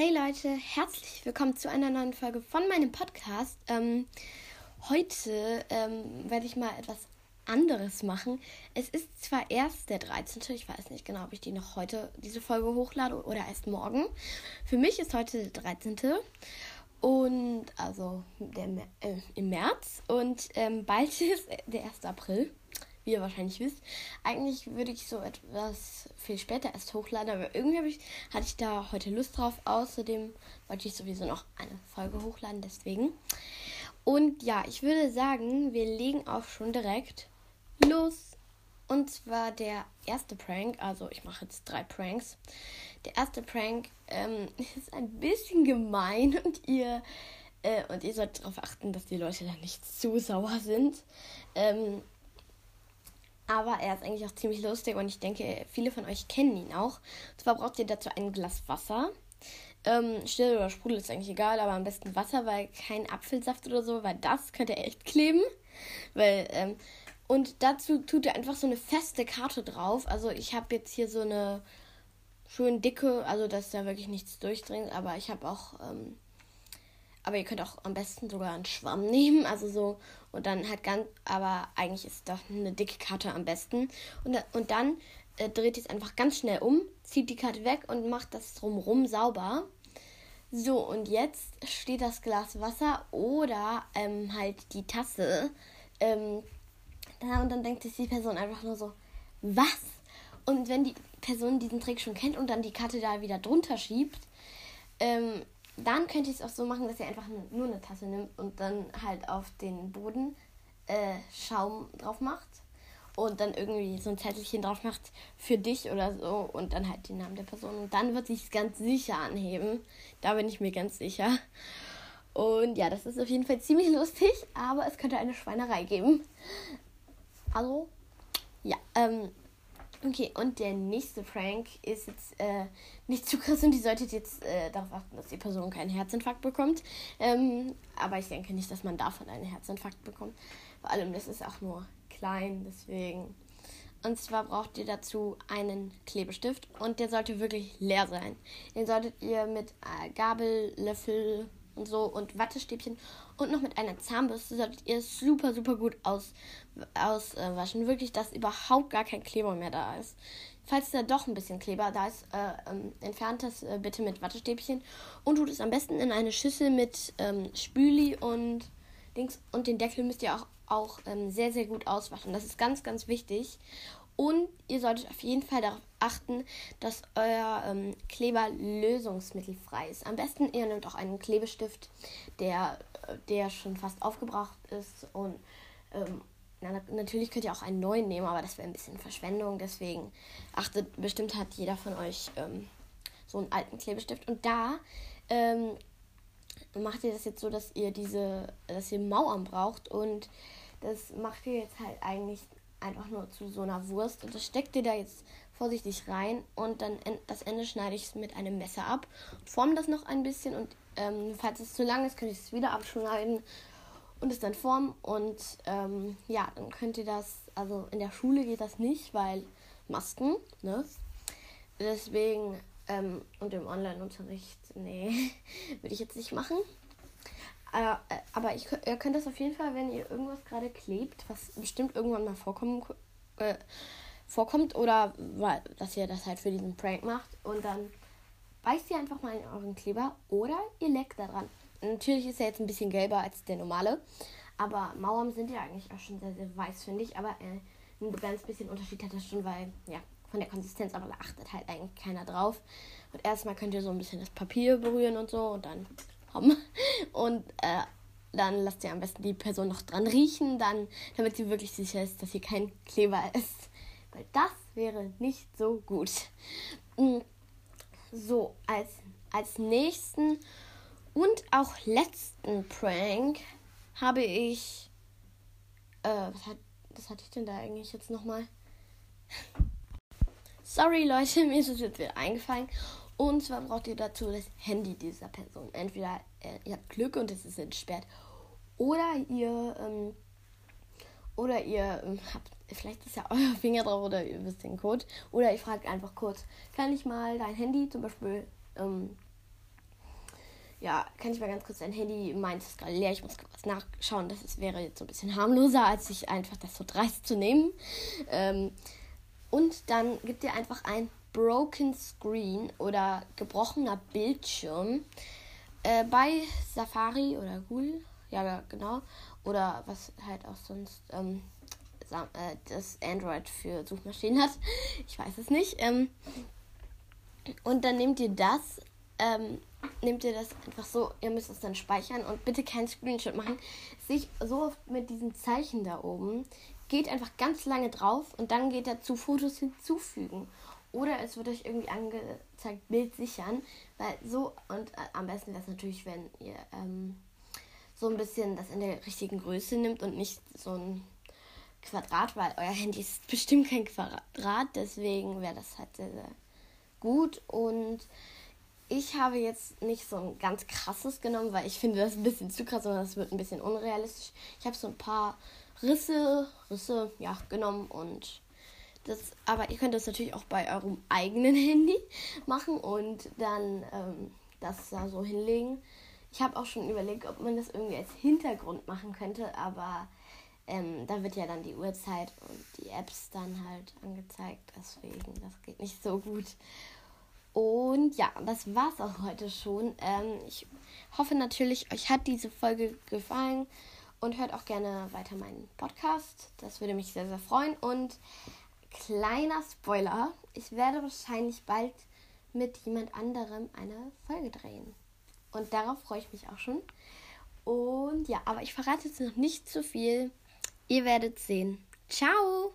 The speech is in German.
Hey Leute, herzlich willkommen zu einer neuen Folge von meinem Podcast. Ähm, heute ähm, werde ich mal etwas anderes machen. Es ist zwar erst der 13. Ich weiß nicht genau, ob ich die noch heute, diese Folge hochlade oder erst morgen. Für mich ist heute der 13. Und also der, äh, im März und ähm, bald ist der 1. April wie ihr wahrscheinlich wisst. Eigentlich würde ich so etwas viel später erst hochladen, aber irgendwie ich, hatte ich da heute Lust drauf. Außerdem wollte ich sowieso noch eine Folge hochladen, deswegen. Und ja, ich würde sagen, wir legen auch schon direkt los. Und zwar der erste Prank, also ich mache jetzt drei Pranks. Der erste Prank ähm, ist ein bisschen gemein und ihr äh, und ihr sollt darauf achten, dass die Leute da nicht zu sauer sind. Ähm, aber er ist eigentlich auch ziemlich lustig und ich denke, viele von euch kennen ihn auch. Und zwar braucht ihr dazu ein Glas Wasser. Ähm, still oder Sprudel ist eigentlich egal, aber am besten Wasser, weil kein Apfelsaft oder so, weil das könnte echt kleben. Weil, ähm, und dazu tut ihr einfach so eine feste Karte drauf. Also ich habe jetzt hier so eine schön dicke, also dass da wirklich nichts durchdringt, aber ich habe auch ähm, aber ihr könnt auch am besten sogar einen Schwamm nehmen, also so und dann halt ganz, aber eigentlich ist doch eine dicke Karte am besten und, und dann äh, dreht ihr es einfach ganz schnell um, zieht die Karte weg und macht das drumrum sauber. So und jetzt steht das Glas Wasser oder ähm, halt die Tasse ähm, da und dann denkt sich die Person einfach nur so, was? Und wenn die Person diesen Trick schon kennt und dann die Karte da wieder drunter schiebt, ähm, dann könnte ich es auch so machen, dass ihr einfach nur eine Tasse nimmt und dann halt auf den Boden äh, Schaum drauf macht und dann irgendwie so ein Zettelchen drauf macht für dich oder so und dann halt den Namen der Person und dann wird sich ganz sicher anheben. Da bin ich mir ganz sicher. Und ja, das ist auf jeden Fall ziemlich lustig, aber es könnte eine Schweinerei geben. Also, ja, ähm, Okay, und der nächste Prank ist jetzt äh, nicht zu krass und die solltet jetzt äh, darauf achten, dass die Person keinen Herzinfarkt bekommt. Ähm, aber ich denke nicht, dass man davon einen Herzinfarkt bekommt. Vor allem, das ist auch nur klein, deswegen. Und zwar braucht ihr dazu einen Klebestift und der sollte wirklich leer sein. Den solltet ihr mit äh, Gabel, Löffel und so und Wattestäbchen und noch mit einer Zahnbürste solltet ihr super, super gut aus, auswaschen. Wirklich, dass überhaupt gar kein Kleber mehr da ist. Falls da doch ein bisschen Kleber da ist, äh, ähm, entfernt das äh, bitte mit Wattestäbchen und tut es am besten in eine Schüssel mit ähm, Spüli und Dings. Und den Deckel müsst ihr auch, auch ähm, sehr, sehr gut auswaschen. Das ist ganz, ganz wichtig. Und ihr solltet auf jeden Fall darauf achten, dass euer ähm, Kleber lösungsmittelfrei ist. Am besten ihr nehmt auch einen Klebestift, der, äh, der schon fast aufgebraucht ist. Und ähm, na, natürlich könnt ihr auch einen neuen nehmen, aber das wäre ein bisschen Verschwendung. Deswegen achtet, bestimmt hat jeder von euch ähm, so einen alten Klebestift. Und da ähm, macht ihr das jetzt so, dass ihr diese, dass ihr Mauern braucht und das macht ihr jetzt halt eigentlich einfach nur zu so einer Wurst und das steckt ihr da jetzt vorsichtig rein und dann das Ende schneide ich mit einem Messer ab und forme das noch ein bisschen und ähm, falls es zu lang ist, könnt ihr es wieder abschneiden und es dann formen und ähm, ja, dann könnt ihr das, also in der Schule geht das nicht, weil Masken, ne? Deswegen ähm, und im Online-Unterricht, nee, würde ich jetzt nicht machen. Äh, aber ich, ihr könnt das auf jeden Fall, wenn ihr irgendwas gerade klebt, was bestimmt irgendwann mal vorkommen, äh, vorkommt, oder weil, dass ihr das halt für diesen Prank macht und dann beißt ihr einfach mal in euren Kleber oder ihr leckt daran. Natürlich ist er jetzt ein bisschen gelber als der normale, aber Mauern sind ja eigentlich auch schon sehr, sehr weiß, finde ich. Aber äh, ein ganz bisschen Unterschied hat das schon, weil, ja, von der Konsistenz, aber achtet halt eigentlich keiner drauf. Und erstmal könnt ihr so ein bisschen das Papier berühren und so und dann haben. Und äh, dann lasst ihr am besten die Person noch dran riechen, dann, damit sie wirklich sicher ist, dass hier kein Kleber ist. Weil das wäre nicht so gut. Mm. So, als, als nächsten und auch letzten Prank habe ich. Äh, was, hat, was hatte ich denn da eigentlich jetzt nochmal? Sorry, Leute, mir ist es jetzt wieder eingefallen. Und zwar braucht ihr dazu das Handy dieser Person. Entweder äh, ihr habt Glück und es ist entsperrt. Oder ihr, ähm, oder ihr ähm, habt, vielleicht ist ja euer Finger drauf oder ihr wisst den Code. Oder ihr fragt einfach kurz, kann ich mal dein Handy zum Beispiel ähm, ja, kann ich mal ganz kurz dein Handy meint es gerade leer. Ich muss was nachschauen. Das ist, wäre jetzt so ein bisschen harmloser, als sich einfach das so dreist zu nehmen. Ähm, und dann gibt ihr einfach ein Broken Screen oder gebrochener Bildschirm äh, bei Safari oder Google. Ja, genau. Oder was halt auch sonst ähm, äh, das Android für Suchmaschinen hat. Ich weiß es nicht. Ähm, und dann nehmt ihr das, ähm, nehmt ihr das einfach so, ihr müsst es dann speichern und bitte keinen Screenshot machen. Sich so oft mit diesen Zeichen da oben, geht einfach ganz lange drauf und dann geht er zu Fotos hinzufügen. Oder es wird euch irgendwie angezeigt, Bild sichern, weil so, und äh, am besten wäre es natürlich, wenn ihr ähm, so ein bisschen das in der richtigen Größe nimmt und nicht so ein Quadrat, weil euer Handy ist bestimmt kein Quadrat, deswegen wäre das halt sehr, sehr gut. Und ich habe jetzt nicht so ein ganz krasses genommen, weil ich finde das ein bisschen zu krass, sondern das wird ein bisschen unrealistisch. Ich habe so ein paar Risse, Risse, ja, genommen und das, aber ihr könnt das natürlich auch bei eurem eigenen Handy machen und dann ähm, das da so hinlegen. Ich habe auch schon überlegt, ob man das irgendwie als Hintergrund machen könnte, aber ähm, da wird ja dann die Uhrzeit und die Apps dann halt angezeigt. Deswegen, das geht nicht so gut. Und ja, das war's auch heute schon. Ähm, ich hoffe natürlich, euch hat diese Folge gefallen und hört auch gerne weiter meinen Podcast. Das würde mich sehr, sehr freuen. Und kleiner Spoiler, ich werde wahrscheinlich bald mit jemand anderem eine Folge drehen. Und darauf freue ich mich auch schon. Und ja, aber ich verrate jetzt noch nicht zu viel. Ihr werdet sehen. Ciao!